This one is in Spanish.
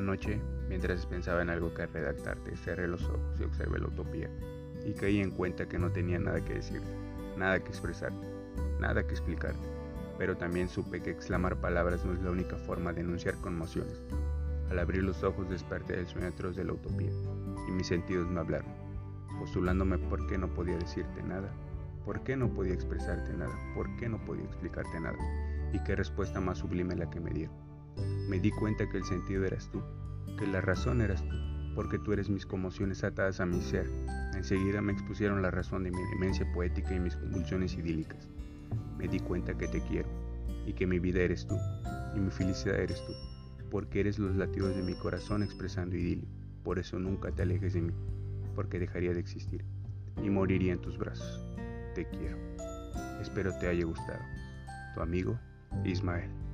noche, mientras pensaba en algo que redactarte, cerré los ojos y observé la utopía, y caí en cuenta que no tenía nada que decirte, nada que expresar, nada que explicarte, pero también supe que exclamar palabras no es la única forma de enunciar conmociones. Al abrir los ojos desperté del sueño atroz de la utopía, y mis sentidos me hablaron, postulándome por qué no podía decirte nada, por qué no podía expresarte nada, por qué no podía explicarte nada, y qué respuesta más sublime la que me dieron. Me di cuenta que el sentido eras tú, que la razón eras tú, porque tú eres mis conmociones atadas a mi ser. Enseguida me expusieron la razón de mi demencia poética y mis convulsiones idílicas. Me di cuenta que te quiero, y que mi vida eres tú, y mi felicidad eres tú, porque eres los latidos de mi corazón expresando idilio. Por eso nunca te alejes de mí, porque dejaría de existir, y moriría en tus brazos. Te quiero. Espero te haya gustado. Tu amigo, Ismael.